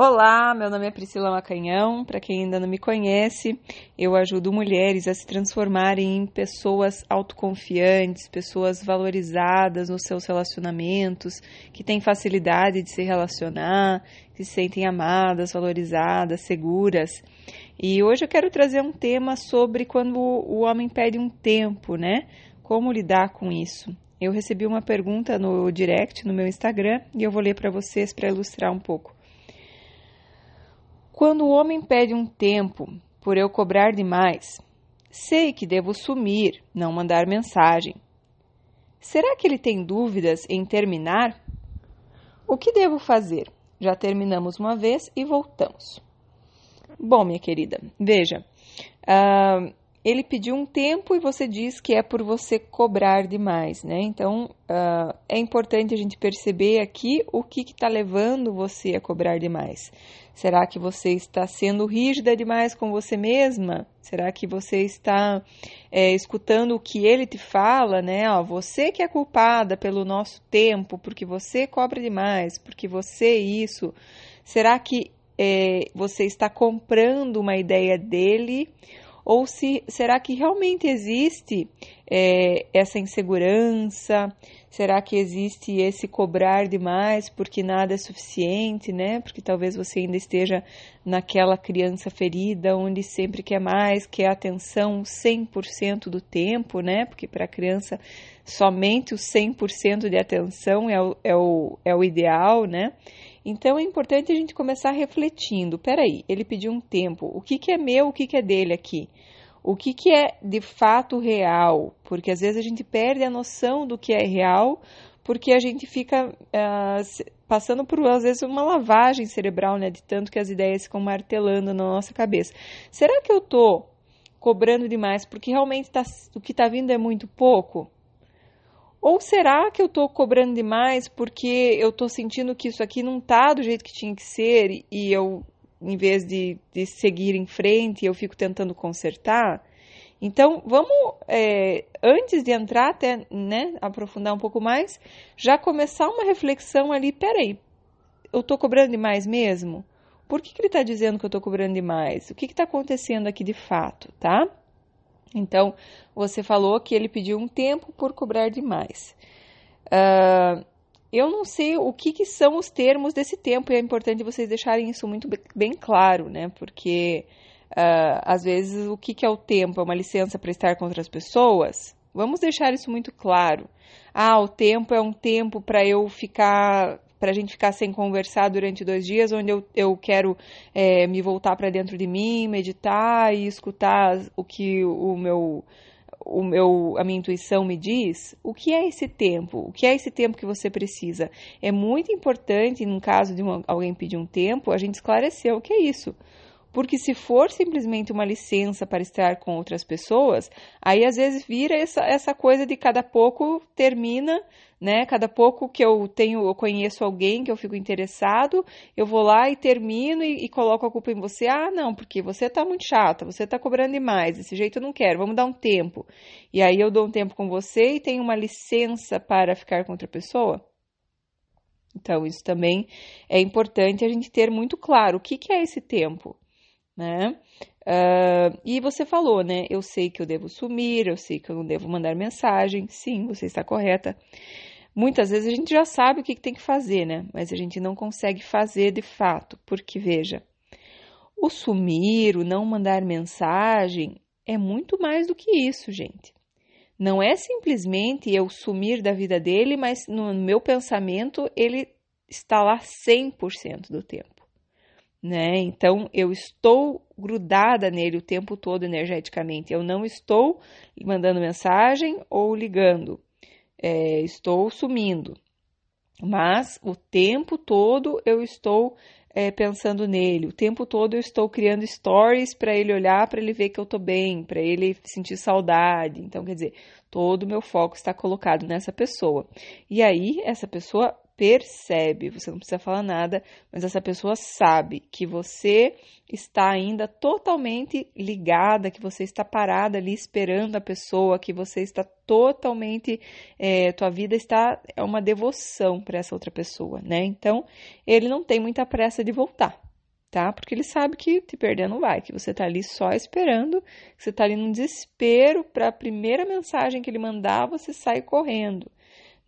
Olá, meu nome é Priscila Macanhão. Para quem ainda não me conhece, eu ajudo mulheres a se transformarem em pessoas autoconfiantes, pessoas valorizadas nos seus relacionamentos, que têm facilidade de se relacionar, que se sentem amadas, valorizadas, seguras. E hoje eu quero trazer um tema sobre quando o homem pede um tempo, né? Como lidar com isso? Eu recebi uma pergunta no direct no meu Instagram e eu vou ler para vocês para ilustrar um pouco. Quando o homem pede um tempo por eu cobrar demais, sei que devo sumir, não mandar mensagem. Será que ele tem dúvidas em terminar? O que devo fazer? Já terminamos uma vez e voltamos. Bom, minha querida, veja, uh, ele pediu um tempo e você diz que é por você cobrar demais, né? Então uh, é importante a gente perceber aqui o que está levando você a cobrar demais. Será que você está sendo rígida demais com você mesma? Será que você está é, escutando o que ele te fala, né? Ó, você que é culpada pelo nosso tempo, porque você cobra demais, porque você isso. Será que é, você está comprando uma ideia dele? Ou se será que realmente existe é, essa insegurança? Será que existe esse cobrar demais porque nada é suficiente, né? Porque talvez você ainda esteja naquela criança ferida onde sempre quer mais, quer atenção 100% do tempo, né? Porque para a criança somente o 100% de atenção é o, é, o, é o ideal, né? Então é importante a gente começar refletindo. Peraí, ele pediu um tempo. O que, que é meu, o que, que é dele aqui? O que, que é de fato real? Porque às vezes a gente perde a noção do que é real, porque a gente fica uh, passando por, às vezes, uma lavagem cerebral, né? De tanto que as ideias ficam martelando na nossa cabeça. Será que eu estou cobrando demais porque realmente tá, o que está vindo é muito pouco? Ou será que eu estou cobrando demais porque eu estou sentindo que isso aqui não está do jeito que tinha que ser e eu, em vez de, de seguir em frente, eu fico tentando consertar? Então, vamos, é, antes de entrar até, né, aprofundar um pouco mais, já começar uma reflexão ali, peraí, eu estou cobrando demais mesmo? Por que, que ele está dizendo que eu estou cobrando demais? O que está acontecendo aqui de fato, tá? Então, você falou que ele pediu um tempo por cobrar demais. Uh, eu não sei o que, que, são os termos desse tempo e é importante vocês deixarem isso muito bem claro, né? Porque uh, às vezes o que, que é o tempo? É uma licença para estar com outras pessoas? Vamos deixar isso muito claro. Ah, o tempo é um tempo para eu ficar para a gente ficar sem conversar durante dois dias, onde eu, eu quero é, me voltar para dentro de mim, meditar e escutar o que o meu o meu, a minha intuição me diz, o que é esse tempo? O que é esse tempo que você precisa? É muito importante, no caso de uma, alguém pedir um tempo, a gente esclarecer o que é isso. Porque se for simplesmente uma licença para estar com outras pessoas, aí às vezes vira essa, essa coisa de cada pouco termina, né? Cada pouco que eu tenho, eu conheço alguém que eu fico interessado, eu vou lá e termino e, e coloco a culpa em você. Ah, não, porque você está muito chata, você está cobrando demais, desse jeito eu não quero, vamos dar um tempo. E aí eu dou um tempo com você e tenho uma licença para ficar com outra pessoa. Então, isso também é importante a gente ter muito claro o que, que é esse tempo né? Uh, e você falou, né? Eu sei que eu devo sumir, eu sei que eu não devo mandar mensagem. Sim, você está correta. Muitas vezes a gente já sabe o que tem que fazer, né? Mas a gente não consegue fazer de fato, porque veja, o sumir, o não mandar mensagem é muito mais do que isso, gente. Não é simplesmente eu sumir da vida dele, mas no meu pensamento ele está lá 100% do tempo né? Então eu estou grudada nele o tempo todo energeticamente. Eu não estou mandando mensagem ou ligando, é, estou sumindo, mas o tempo todo eu estou é, pensando nele, o tempo todo eu estou criando stories para ele olhar, para ele ver que eu estou bem, para ele sentir saudade. Então, quer dizer, todo o meu foco está colocado nessa pessoa. E aí, essa pessoa percebe, você não precisa falar nada, mas essa pessoa sabe que você está ainda totalmente ligada, que você está parada ali esperando a pessoa, que você está totalmente, é, tua vida está é uma devoção para essa outra pessoa, né? Então ele não tem muita pressa de voltar, tá? Porque ele sabe que te perder não vai, que você tá ali só esperando, que você tá ali num desespero para a primeira mensagem que ele mandar, você sai correndo,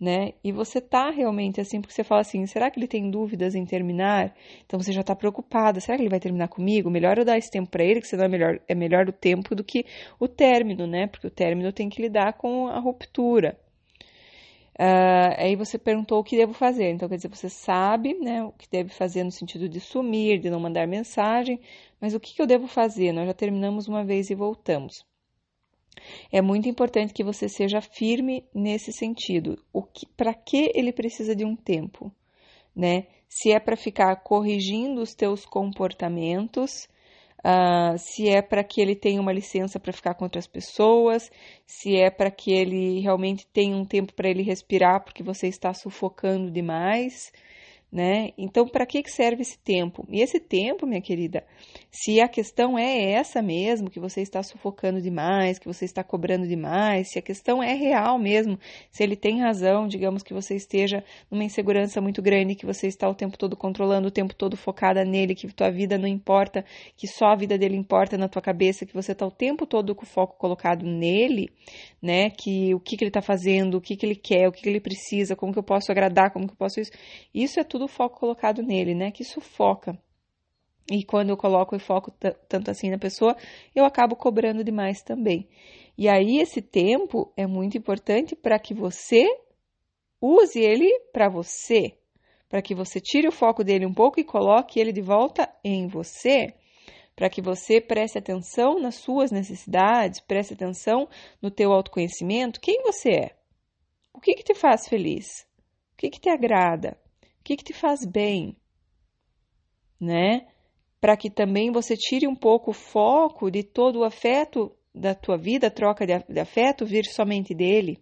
né? E você tá realmente assim, porque você fala assim, será que ele tem dúvidas em terminar? Então você já tá preocupada, será que ele vai terminar comigo? Melhor eu dar esse tempo para ele, que senão é melhor, é melhor o tempo do que o término, né? Porque o término tem que lidar com a ruptura. Uh, aí você perguntou o que devo fazer. Então, quer dizer, você sabe né, o que deve fazer no sentido de sumir, de não mandar mensagem, mas o que, que eu devo fazer? Nós já terminamos uma vez e voltamos. É muito importante que você seja firme nesse sentido. Para que ele precisa de um tempo? Né? Se é para ficar corrigindo os teus comportamentos, uh, se é para que ele tenha uma licença para ficar com outras pessoas, se é para que ele realmente tenha um tempo para ele respirar porque você está sufocando demais né? Então, para que serve esse tempo? E esse tempo, minha querida, se a questão é essa mesmo, que você está sufocando demais, que você está cobrando demais, se a questão é real mesmo, se ele tem razão, digamos que você esteja numa insegurança muito grande, que você está o tempo todo controlando, o tempo todo focada nele, que tua vida não importa, que só a vida dele importa na tua cabeça, que você está o tempo todo com o foco colocado nele, né? Que o que, que ele está fazendo, o que, que ele quer, o que, que ele precisa, como que eu posso agradar, como que eu posso isso. Isso é tudo todo o foco colocado nele, né? Que sufoca. E quando eu coloco o foco tanto assim na pessoa, eu acabo cobrando demais também. E aí esse tempo é muito importante para que você use ele para você, para que você tire o foco dele um pouco e coloque ele de volta em você, para que você preste atenção nas suas necessidades, preste atenção no teu autoconhecimento, quem você é, o que, que te faz feliz, o que, que te agrada, o que, que te faz bem? Né? Para que também você tire um pouco o foco de todo o afeto da tua vida, troca de afeto vir somente dele.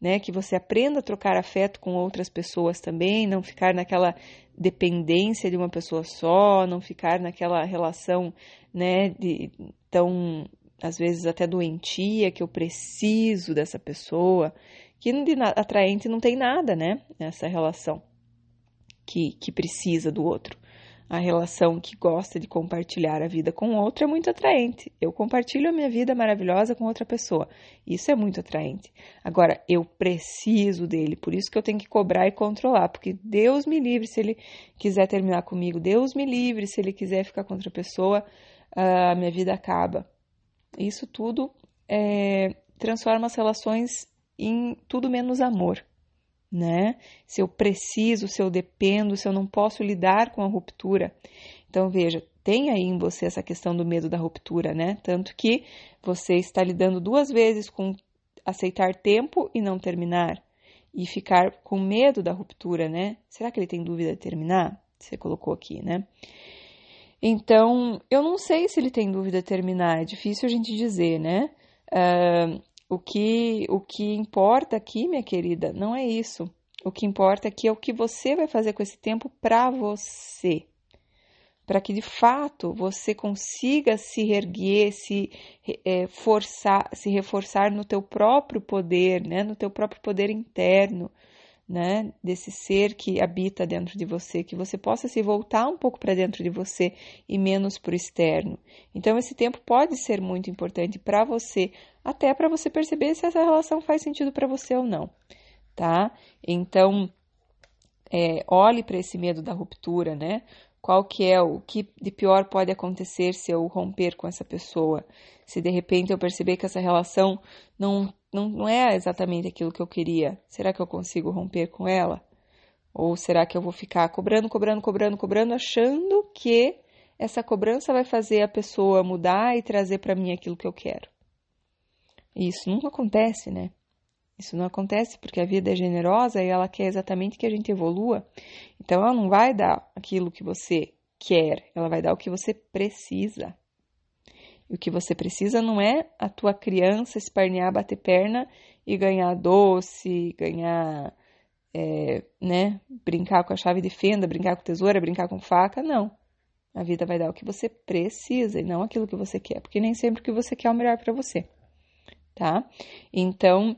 Né, que você aprenda a trocar afeto com outras pessoas também, não ficar naquela dependência de uma pessoa só, não ficar naquela relação, né, de tão às vezes até doentia que eu preciso dessa pessoa, que de atraente não tem nada, né, essa relação que, que precisa do outro. A relação que gosta de compartilhar a vida com outro é muito atraente. Eu compartilho a minha vida maravilhosa com outra pessoa. Isso é muito atraente. Agora, eu preciso dele, por isso que eu tenho que cobrar e controlar, porque Deus me livre se ele quiser terminar comigo, Deus me livre se ele quiser ficar com outra pessoa, a minha vida acaba. Isso tudo é, transforma as relações em tudo menos amor né? Se eu preciso, se eu dependo, se eu não posso lidar com a ruptura. Então, veja, tem aí em você essa questão do medo da ruptura, né? Tanto que você está lidando duas vezes com aceitar tempo e não terminar, e ficar com medo da ruptura, né? Será que ele tem dúvida de terminar? Você colocou aqui, né? Então, eu não sei se ele tem dúvida de terminar, é difícil a gente dizer, né? Uh, o que, o que importa aqui, minha querida, não é isso. O que importa aqui é o que você vai fazer com esse tempo para você. Para que de fato você consiga se erguer, se é, forçar, se reforçar no teu próprio poder, né? no teu próprio poder interno, né, desse ser que habita dentro de você, que você possa se voltar um pouco para dentro de você e menos para o externo. Então, esse tempo pode ser muito importante para você, até para você perceber se essa relação faz sentido para você ou não, tá? Então, é, olhe para esse medo da ruptura, né? Qual que é o que de pior pode acontecer se eu romper com essa pessoa? Se de repente eu perceber que essa relação não não, não é exatamente aquilo que eu queria. Será que eu consigo romper com ela? Ou será que eu vou ficar cobrando, cobrando, cobrando, cobrando, achando que essa cobrança vai fazer a pessoa mudar e trazer para mim aquilo que eu quero? E isso não acontece, né? Isso não acontece porque a vida é generosa e ela quer exatamente que a gente evolua. Então ela não vai dar aquilo que você quer, ela vai dar o que você precisa. E o que você precisa não é a tua criança espernear, bater perna e ganhar doce, ganhar, é, né, brincar com a chave de fenda, brincar com tesoura, brincar com faca, não. A vida vai dar o que você precisa e não aquilo que você quer, porque nem sempre o que você quer é o melhor para você, tá? Então,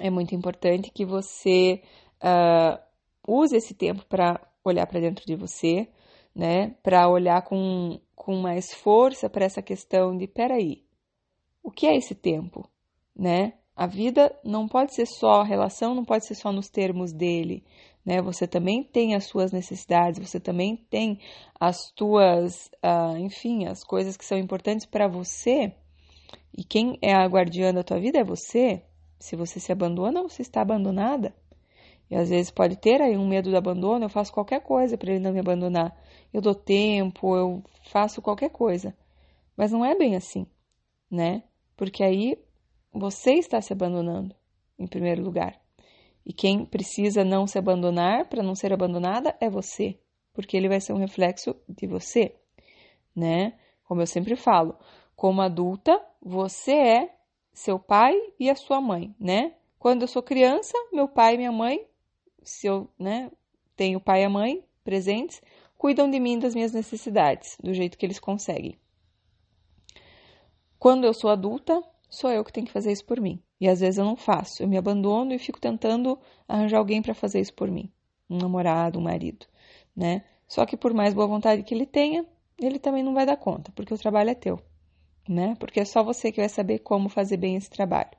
é muito importante que você uh, use esse tempo para olhar para dentro de você, né? Para olhar com, com mais força para essa questão de: peraí, o que é esse tempo, né? A vida não pode ser só, a relação não pode ser só nos termos dele, né? Você também tem as suas necessidades, você também tem as tuas, uh, enfim, as coisas que são importantes para você. E quem é a guardiã da tua vida é você. Se você se abandona, você está abandonada. E às vezes pode ter aí um medo do abandono, eu faço qualquer coisa para ele não me abandonar. Eu dou tempo, eu faço qualquer coisa. Mas não é bem assim, né? Porque aí você está se abandonando, em primeiro lugar. E quem precisa não se abandonar para não ser abandonada é você, porque ele vai ser um reflexo de você, né? Como eu sempre falo, como adulta, você é seu pai e a sua mãe, né? Quando eu sou criança, meu pai e minha mãe, se eu, né, tenho pai e mãe presentes, cuidam de mim das minhas necessidades, do jeito que eles conseguem. Quando eu sou adulta, sou eu que tenho que fazer isso por mim. E às vezes eu não faço, eu me abandono e fico tentando arranjar alguém para fazer isso por mim, um namorado, um marido, né? Só que por mais boa vontade que ele tenha, ele também não vai dar conta, porque o trabalho é teu, né? Porque é só você que vai saber como fazer bem esse trabalho.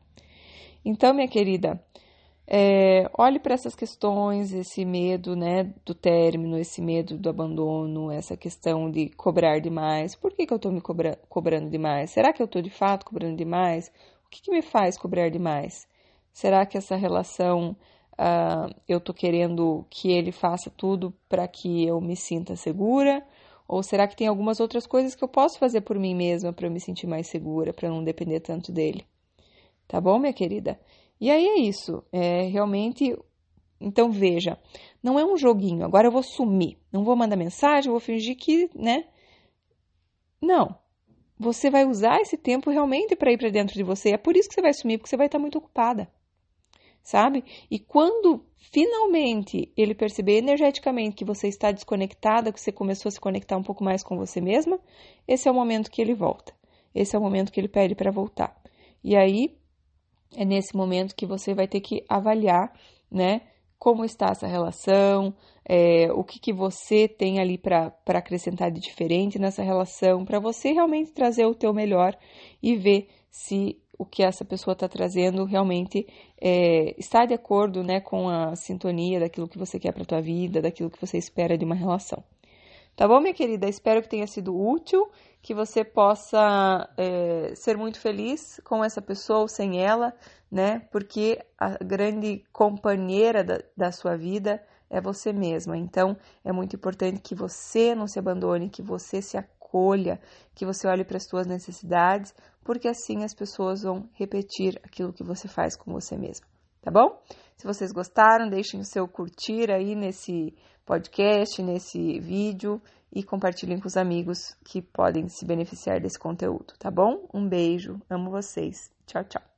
Então, minha querida, é, olhe para essas questões, esse medo né, do término, esse medo do abandono, essa questão de cobrar demais. Por que, que eu estou me cobra cobrando demais? Será que eu estou de fato cobrando demais? O que, que, me faz cobrar demais? Será que essa relação uh, eu estou querendo que ele faça tudo para que eu me sinta segura? Ou será que tem algumas outras coisas que eu posso fazer por mim mesma para eu me sentir mais segura, para não depender tanto dele? Tá bom, minha querida? E aí é isso. É realmente. Então veja, não é um joguinho. Agora eu vou sumir. Não vou mandar mensagem, vou fingir que, né? Não. Você vai usar esse tempo realmente para ir para dentro de você. É por isso que você vai sumir, porque você vai estar muito ocupada. Sabe? E quando finalmente ele perceber energeticamente que você está desconectada, que você começou a se conectar um pouco mais com você mesma, esse é o momento que ele volta. Esse é o momento que ele pede para voltar. E aí é nesse momento que você vai ter que avaliar, né? Como está essa relação, é, o que, que você tem ali para acrescentar de diferente nessa relação, para você realmente trazer o teu melhor e ver se o que essa pessoa está trazendo realmente é, está de acordo né, com a sintonia daquilo que você quer para a tua vida, daquilo que você espera de uma relação. Tá bom, minha querida? Espero que tenha sido útil, que você possa é, ser muito feliz com essa pessoa ou sem ela, né? Porque a grande companheira da, da sua vida é você mesma. Então, é muito importante que você não se abandone, que você se acolha, que você olhe para as suas necessidades, porque assim as pessoas vão repetir aquilo que você faz com você mesma. Tá bom? Se vocês gostaram, deixem o seu curtir aí nesse podcast, nesse vídeo e compartilhem com os amigos que podem se beneficiar desse conteúdo, tá bom? Um beijo, amo vocês. Tchau, tchau.